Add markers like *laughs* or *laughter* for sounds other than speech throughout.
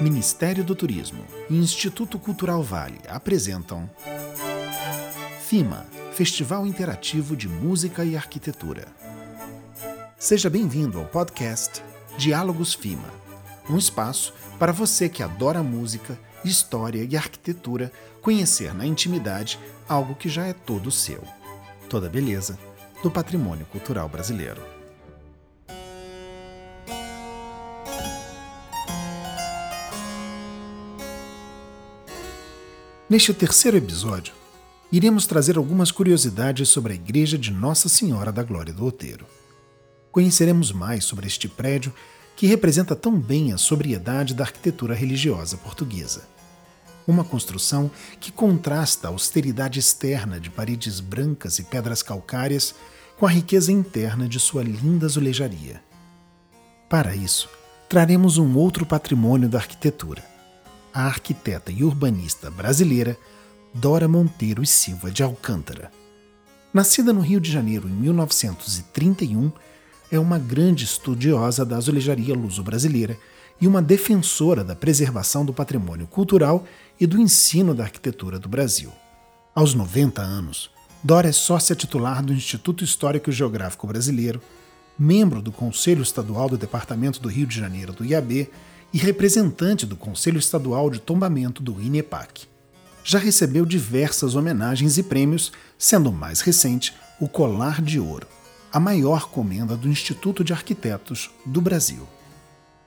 Ministério do Turismo e Instituto Cultural Vale apresentam FIMA Festival Interativo de Música e Arquitetura. Seja bem-vindo ao podcast Diálogos FIMA, um espaço para você que adora música, história e arquitetura conhecer na intimidade algo que já é todo seu. Toda beleza do patrimônio cultural brasileiro. Neste terceiro episódio, iremos trazer algumas curiosidades sobre a Igreja de Nossa Senhora da Glória do Outeiro. Conheceremos mais sobre este prédio que representa tão bem a sobriedade da arquitetura religiosa portuguesa. Uma construção que contrasta a austeridade externa de paredes brancas e pedras calcárias com a riqueza interna de sua linda azulejaria. Para isso, traremos um outro patrimônio da arquitetura, a arquiteta e urbanista brasileira Dora Monteiro e Silva de Alcântara. Nascida no Rio de Janeiro em 1931, é uma grande estudiosa da azulejaria luso-brasileira e uma defensora da preservação do patrimônio cultural e do ensino da arquitetura do Brasil. Aos 90 anos, Dora é sócia titular do Instituto Histórico e Geográfico Brasileiro, membro do Conselho Estadual do Departamento do Rio de Janeiro do IAB e representante do Conselho Estadual de Tombamento do INEPAC. Já recebeu diversas homenagens e prêmios, sendo o mais recente o Colar de Ouro, a maior comenda do Instituto de Arquitetos do Brasil.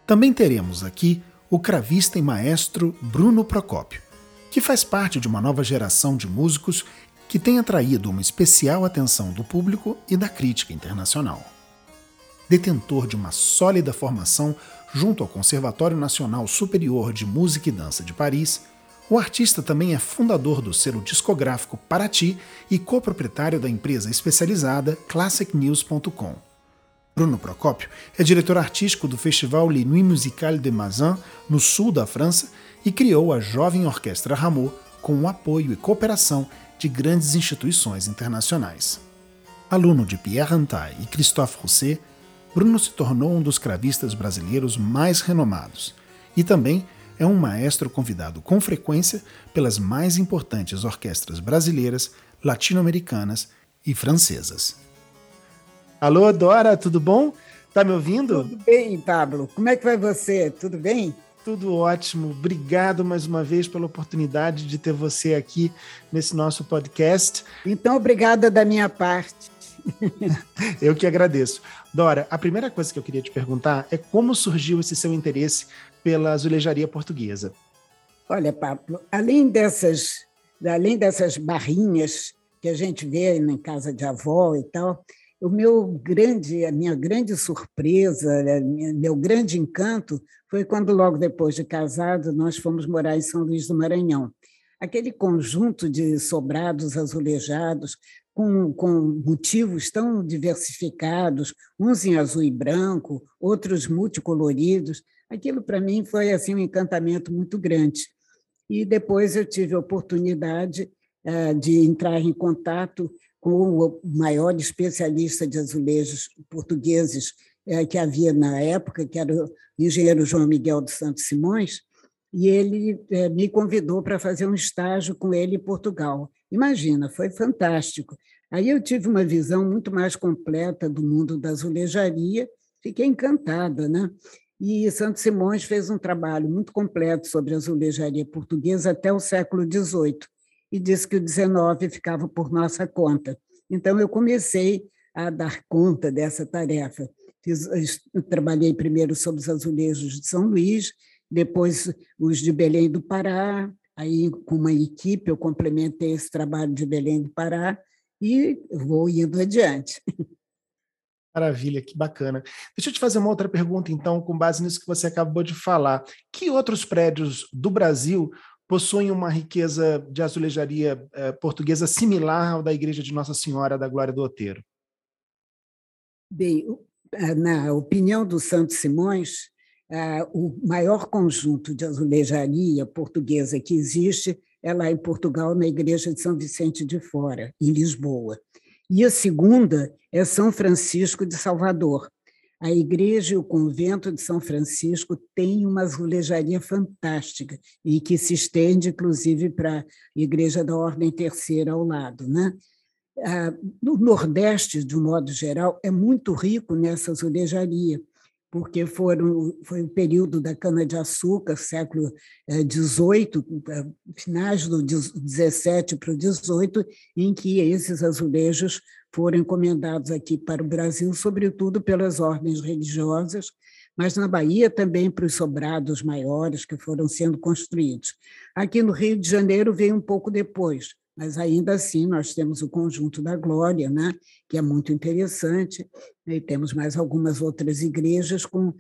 Também teremos aqui o cravista e maestro Bruno Procópio, que faz parte de uma nova geração de músicos que tem atraído uma especial atenção do público e da crítica internacional. Detentor de uma sólida formação junto ao Conservatório Nacional Superior de Música e Dança de Paris, o artista também é fundador do selo discográfico Paraty e coproprietário da empresa especializada ClassicNews.com. Bruno Procópio é diretor artístico do festival Les Nuits Musicales de Mazin, no sul da França, e criou a Jovem Orquestra Rameau com o apoio e cooperação de grandes instituições internacionais. Aluno de Pierre Rantaille e Christophe Rousset, Bruno se tornou um dos cravistas brasileiros mais renomados e também é um maestro convidado com frequência pelas mais importantes orquestras brasileiras, latino-americanas e francesas. Alô, Dora, tudo bom? Tá me ouvindo? Tudo bem, Pablo. Como é que vai você? Tudo bem? Tudo ótimo. Obrigado mais uma vez pela oportunidade de ter você aqui nesse nosso podcast. Então, obrigada da minha parte. *laughs* Eu que agradeço. Dora, a primeira coisa que eu queria te perguntar é como surgiu esse seu interesse pela azulejaria portuguesa? Olha, Pablo, além dessas, além dessas barrinhas que a gente vê em casa de avó e tal, o meu grande, a minha grande surpresa, meu grande encanto foi quando logo depois de casado nós fomos morar em São Luís do Maranhão. Aquele conjunto de sobrados azulejados com, com motivos tão diversificados, uns em azul e branco, outros multicoloridos. Aquilo para mim foi assim um encantamento muito grande. E depois eu tive a oportunidade uh, de entrar em contato com o maior especialista de azulejos portugueses uh, que havia na época, que era o engenheiro João Miguel dos Santos Simões, e ele uh, me convidou para fazer um estágio com ele em Portugal. Imagina, foi fantástico. Aí eu tive uma visão muito mais completa do mundo da azulejaria, fiquei encantada, né? E Santos Simões fez um trabalho muito completo sobre a azulejaria portuguesa até o século XVIII e disse que o XIX ficava por nossa conta. Então eu comecei a dar conta dessa tarefa. Fiz, trabalhei primeiro sobre os azulejos de São Luís, depois os de Belém do Pará, Aí, com uma equipe, eu complementei esse trabalho de Belém do Pará e vou indo adiante. Maravilha, que bacana. Deixa eu te fazer uma outra pergunta, então, com base nisso que você acabou de falar. Que outros prédios do Brasil possuem uma riqueza de azulejaria eh, portuguesa similar ao da Igreja de Nossa Senhora da Glória do Outeiro? Bem, na opinião do Santos Simões, ah, o maior conjunto de azulejaria portuguesa que existe é lá em Portugal, na Igreja de São Vicente de Fora, em Lisboa. E a segunda é São Francisco de Salvador. a igreja e o convento de São Francisco têm uma azulejaria fantástica e que se estende, inclusive, para a igreja da Ordem Terceira ao lado. Né? No Nordeste, de um modo geral, é muito rico nessa azulejaria porque foram, foi o período da cana-de-açúcar, século XVIII, eh, eh, finais do XVII para o XVIII, em que esses azulejos foram encomendados aqui para o Brasil, sobretudo pelas ordens religiosas, mas na Bahia também para os sobrados maiores que foram sendo construídos. Aqui no Rio de Janeiro veio um pouco depois, mas ainda assim nós temos o conjunto da Glória, né, que é muito interessante, e temos mais algumas outras igrejas com uh,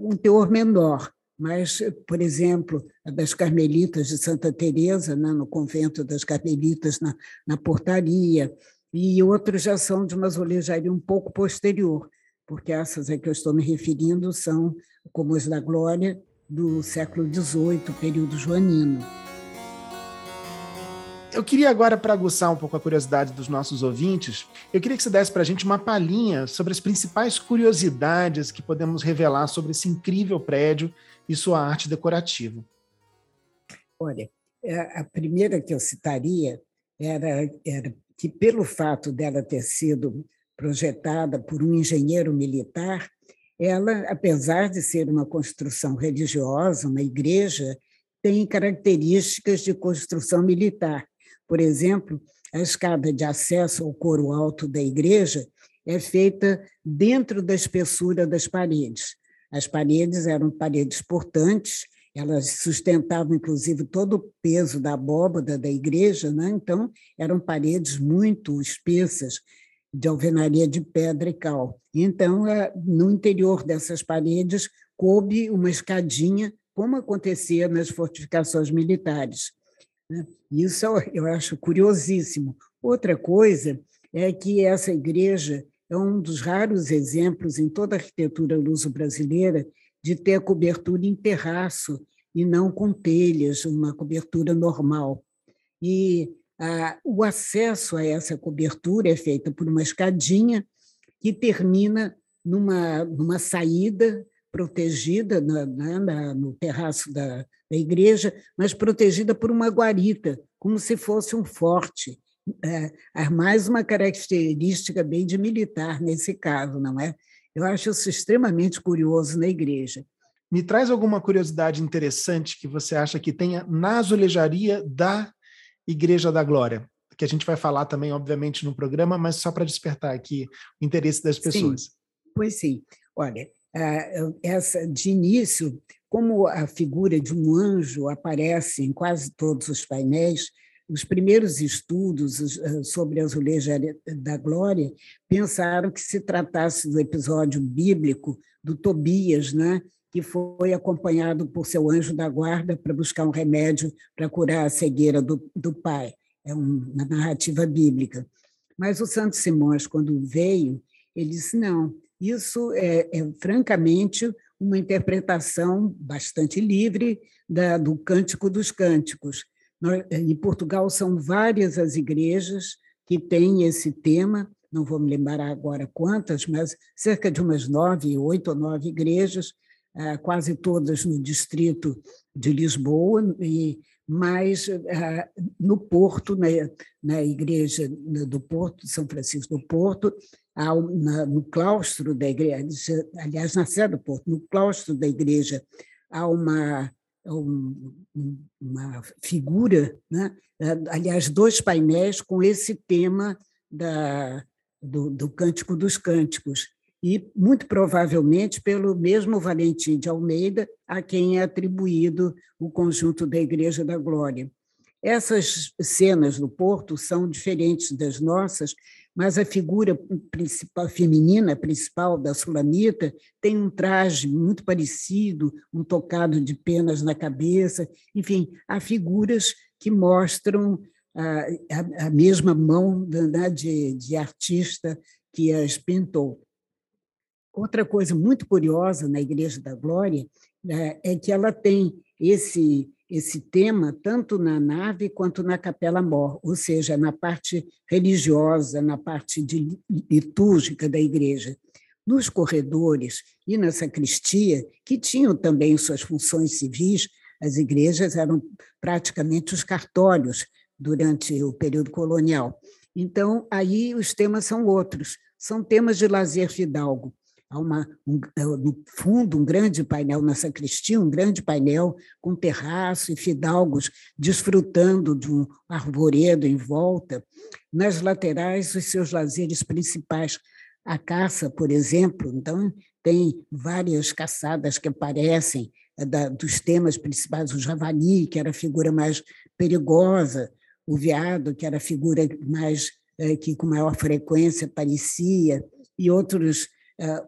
um teor menor, mas, por exemplo, a das Carmelitas de Santa Teresa, né, no convento das Carmelitas na, na Portaria, e outros já são de uma azulejaria um pouco posterior, porque essas a que eu estou me referindo são, como as da Glória, do século XVIII, período joanino. Eu queria agora, para aguçar um pouco a curiosidade dos nossos ouvintes, eu queria que você desse para a gente uma palhinha sobre as principais curiosidades que podemos revelar sobre esse incrível prédio e sua arte decorativa. Olha, é, a primeira que eu citaria era, era que, pelo fato dela ter sido projetada por um engenheiro militar, ela, apesar de ser uma construção religiosa, uma igreja, tem características de construção militar. Por exemplo, a escada de acesso ao coro alto da igreja é feita dentro da espessura das paredes. As paredes eram paredes portantes, elas sustentavam inclusive todo o peso da abóbada da igreja, né? então eram paredes muito espessas, de alvenaria de pedra e cal. Então, é, no interior dessas paredes coube uma escadinha, como acontecia nas fortificações militares. Né? Isso eu acho curiosíssimo. Outra coisa é que essa igreja é um dos raros exemplos em toda a arquitetura luso-brasileira de ter cobertura em terraço e não com telhas, uma cobertura normal. E ah, o acesso a essa cobertura é feito por uma escadinha que termina numa, numa saída protegida na, na, na, no terraço da, da igreja, mas protegida por uma guarita, como se fosse um forte. É, mais uma característica bem de militar nesse caso, não é? Eu acho isso extremamente curioso na igreja. Me traz alguma curiosidade interessante que você acha que tenha na azulejaria da Igreja da Glória, que a gente vai falar também, obviamente, no programa, mas só para despertar aqui o interesse das pessoas. Sim, pois sim. Olha, essa de início, como a figura de um anjo aparece em quase todos os painéis, os primeiros estudos eh, sobre a azuleja da glória pensaram que se tratasse do episódio bíblico do Tobias, né, que foi acompanhado por seu anjo da guarda para buscar um remédio para curar a cegueira do, do pai. É uma narrativa bíblica. Mas o Santo Simões, quando veio, ele disse: não, isso é, é francamente uma interpretação bastante livre da, do Cântico dos Cânticos. Em Portugal são várias as igrejas que têm esse tema, não vou me lembrar agora quantas, mas cerca de umas nove, oito ou nove igrejas, ah, quase todas no distrito de Lisboa, e mais ah, no Porto, na, na igreja do Porto, São Francisco do Porto, na, no claustro da igreja, aliás, na sede do Porto, no claustro da igreja, há uma, um, uma figura, né? aliás, dois painéis com esse tema da, do, do Cântico dos Cânticos, e muito provavelmente pelo mesmo Valentim de Almeida, a quem é atribuído o conjunto da Igreja da Glória. Essas cenas do Porto são diferentes das nossas, mas a figura principal feminina principal da Sulamita tem um traje muito parecido, um tocado de penas na cabeça, enfim, há figuras que mostram a, a, a mesma mão né, de, de artista que as pintou. Outra coisa muito curiosa na Igreja da Glória né, é que ela tem esse esse tema tanto na nave quanto na capela mor, ou seja, na parte religiosa, na parte de, litúrgica da igreja. nos corredores e na sacristia, que tinham também suas funções civis, as igrejas eram praticamente os cartórios durante o período colonial. Então, aí os temas são outros, são temas de lazer fidalgo. Há uma, um, é, no fundo um grande painel na sacristia, um grande painel com terraço e fidalgos desfrutando de um arvoredo em volta. Nas laterais, os seus lazeres principais, a caça, por exemplo, então tem várias caçadas que aparecem é, da, dos temas principais, o javali, que era a figura mais perigosa, o veado, que era a figura mais é, que com maior frequência aparecia, e outros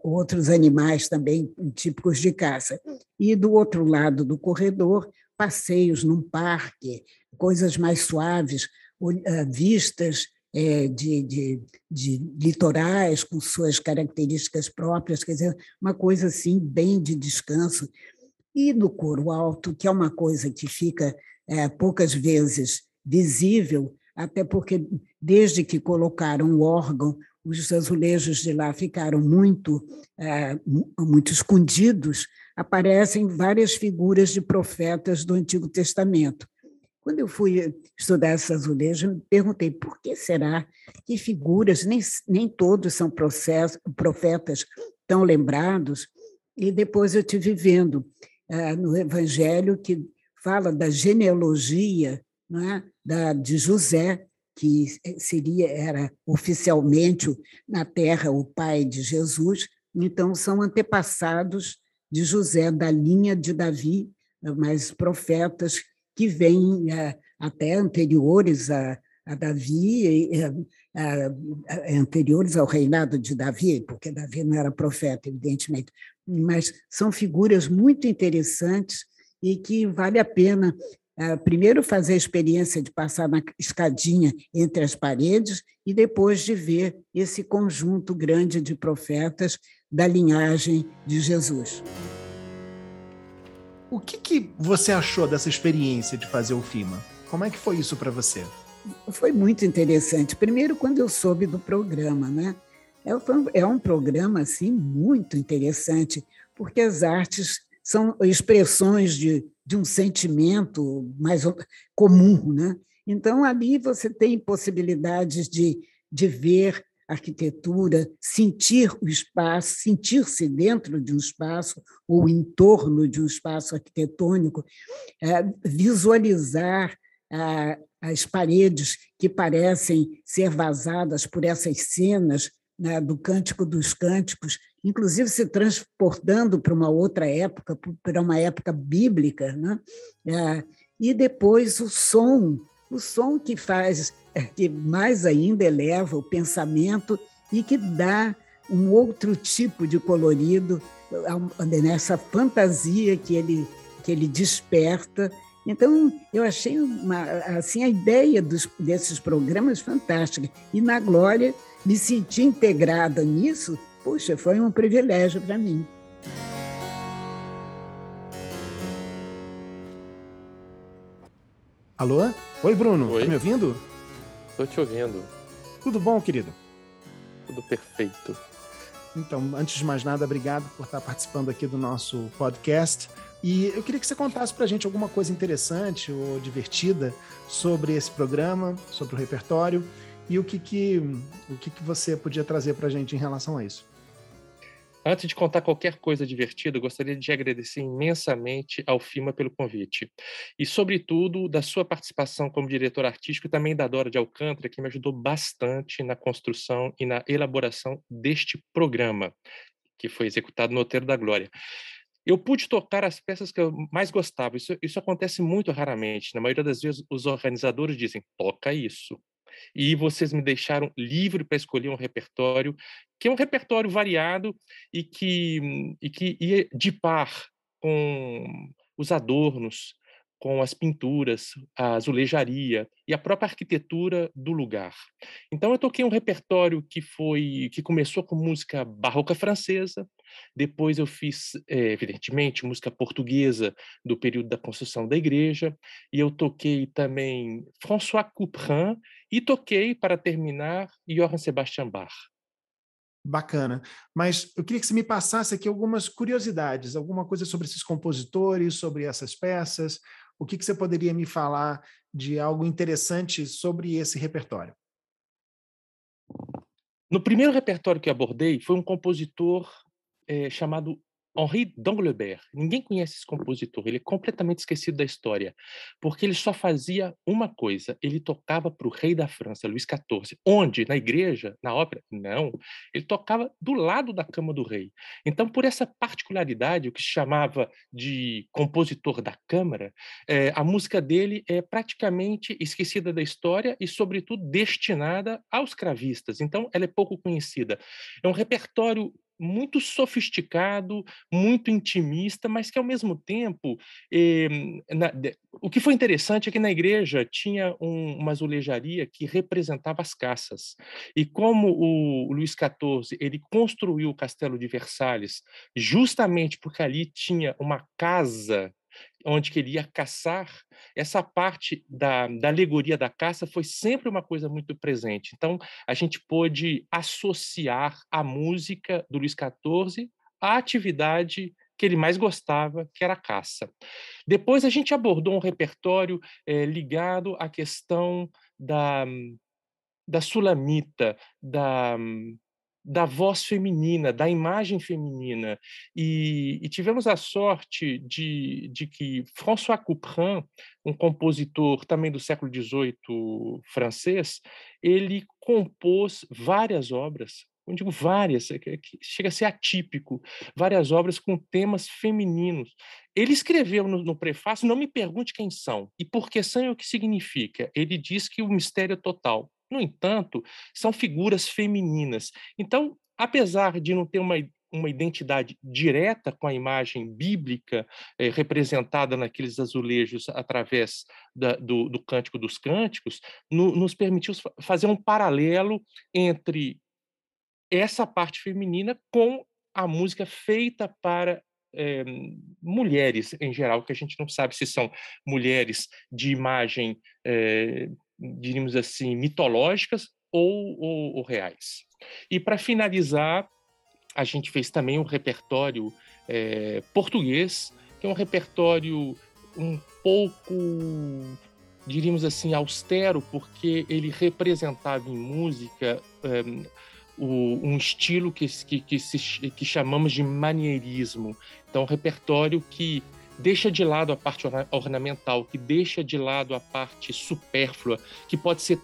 outros animais também típicos de caça. E do outro lado do corredor, passeios num parque, coisas mais suaves, uh, vistas é, de, de, de, litorais com suas características próprias, quer dizer, uma coisa assim bem de descanso. E no coro alto, que é uma coisa que fica é, poucas vezes visível, até porque desde que colocaram o órgão os azulejos de lá ficaram muito, é, muito escondidos, aparecem várias figuras de profetas do Antigo Testamento. Quando eu fui estudar esses azulejos, me perguntei por que será que figuras, nem, nem todos são processo, profetas tão lembrados, e depois eu estive vendo é, no Evangelho que fala da genealogia é, da, de José, que seria era oficialmente na terra o pai de Jesus, então são antepassados de José da linha de Davi, mas profetas que vêm é, até anteriores a, a Davi, anteriores ao reinado de Davi, porque Davi não era profeta, evidentemente, mas são figuras muito interessantes e que vale a pena primeiro fazer a experiência de passar na escadinha entre as paredes e depois de ver esse conjunto grande de profetas da linhagem de Jesus. O que, que você achou dessa experiência de fazer o FIMA? Como é que foi isso para você? Foi muito interessante. Primeiro, quando eu soube do programa, né? É, é um programa assim muito interessante, porque as artes são expressões de, de um sentimento mais comum. Né? Então, ali você tem possibilidades de, de ver arquitetura, sentir o espaço, sentir-se dentro de um espaço ou em torno de um espaço arquitetônico, é, visualizar as paredes que parecem ser vazadas por essas cenas né, do Cântico dos Cânticos, inclusive se transportando para uma outra época, para uma época bíblica, né? É, e depois o som, o som que faz, é, que mais ainda eleva o pensamento e que dá um outro tipo de colorido nessa fantasia que ele que ele desperta. Então, eu achei uma, assim a ideia dos, desses programas fantástica. E na Glória me senti integrada nisso Puxa, foi um privilégio para mim. Alô? Oi, Bruno. Oi. Tá me ouvindo? Tô te ouvindo. Tudo bom, querido? Tudo perfeito. Então, antes de mais nada, obrigado por estar participando aqui do nosso podcast. E eu queria que você contasse para a gente alguma coisa interessante ou divertida sobre esse programa, sobre o repertório e o que, que, o que, que você podia trazer para a gente em relação a isso. Antes de contar qualquer coisa divertida, gostaria de agradecer imensamente ao FIMA pelo convite. E, sobretudo, da sua participação como diretor artístico e também da Dora de Alcântara, que me ajudou bastante na construção e na elaboração deste programa, que foi executado no Outeiro da Glória. Eu pude tocar as peças que eu mais gostava. Isso, isso acontece muito raramente. Na maioria das vezes, os organizadores dizem: toca isso e vocês me deixaram livre para escolher um repertório que é um repertório variado e que, e que ia de par com os adornos, com as pinturas, a azulejaria e a própria arquitetura do lugar. Então eu toquei um repertório que foi que começou com música barroca francesa, depois eu fiz, eh, evidentemente, música portuguesa do período da construção da igreja, e eu toquei também François Couperin e toquei para terminar Johann Sebastian Bach. Bacana. Mas eu queria que você me passasse aqui algumas curiosidades, alguma coisa sobre esses compositores, sobre essas peças. O que, que você poderia me falar de algo interessante sobre esse repertório? No primeiro repertório que abordei, foi um compositor é, chamado Henri d'Anglebert. Ninguém conhece esse compositor, ele é completamente esquecido da história, porque ele só fazia uma coisa, ele tocava para o rei da França, Luís XIV. Onde? Na igreja? Na ópera? Não. Ele tocava do lado da cama do rei. Então, por essa particularidade, o que se chamava de compositor da câmara, é, a música dele é praticamente esquecida da história e, sobretudo, destinada aos cravistas. Então, ela é pouco conhecida. É um repertório muito sofisticado, muito intimista, mas que ao mesmo tempo, eh, na, de, o que foi interessante é que na igreja tinha um, uma azulejaria que representava as caças. E como o, o Luís XIV ele construiu o Castelo de Versalhes justamente porque ali tinha uma casa onde queria caçar, essa parte da, da alegoria da caça foi sempre uma coisa muito presente. Então, a gente pôde associar a música do Luís XIV à atividade que ele mais gostava, que era a caça. Depois a gente abordou um repertório é, ligado à questão da, da sulamita, da, da voz feminina, da imagem feminina. E, e, tivemos a sorte de, de que François Couperin, um compositor também do século XVIII francês, ele compôs várias obras, eu digo várias, que chega a ser atípico, várias obras com temas femininos. Ele escreveu no, no prefácio, não me pergunte quem são e por que são e o que significa. Ele diz que o mistério é total. No entanto, são figuras femininas. Então, apesar de não ter uma uma identidade direta com a imagem bíblica eh, representada naqueles azulejos através da, do, do, Cântico dos Cânticos, no, nos permitiu fazer um paralelo entre essa parte feminina com a música feita para eh, mulheres em geral, que a gente não sabe se são mulheres de imagem eh, diríamos assim, mitológicas ou, ou, ou reais. E para finalizar, a gente fez também um repertório é, português, que é um repertório um pouco, diríamos assim, austero, porque ele representava em música é, o, um estilo que, que, que, se, que chamamos de manierismo. Então, um repertório que deixa de lado a parte ornamental, que deixa de lado a parte supérflua, que pode ser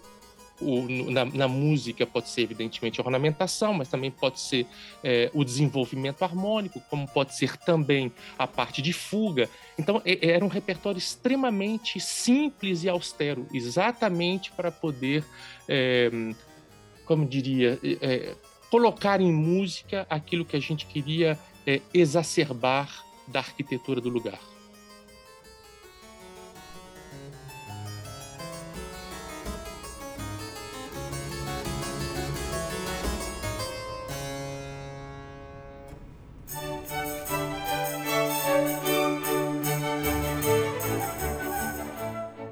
na, na, música pode ser evidentemente a ornamentação, mas também pode ser é, o desenvolvimento harmônico, como pode ser também a parte de fuga. Então é, era um repertório extremamente simples e austero, exatamente para poder, é, como diria, é, colocar em música aquilo que a gente queria é, exacerbar da arquitetura do lugar.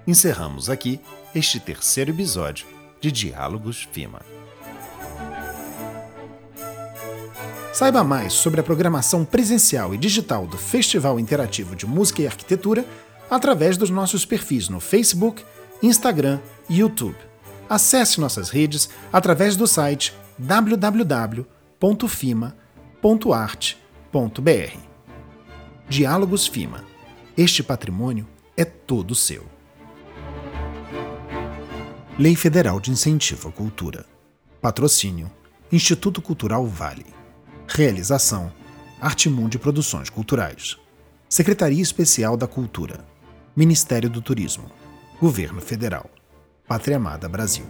Encerramos aqui este terceiro episódio de Diálogos FIMA. Saiba mais sobre a programação presencial e digital do Festival Interativo de Música e Arquitetura através dos nossos perfis no Facebook, Instagram e YouTube. Acesse nossas redes através do site www.fima.art.br. Diálogos FIMA. Este patrimônio é todo seu. Lei Federal de Incentivo à Cultura. Patrocínio: Instituto Cultural Vale. Realização: Artimundi Produções Culturais. Secretaria Especial da Cultura. Ministério do Turismo. Governo Federal. Pátria Amada Brasil.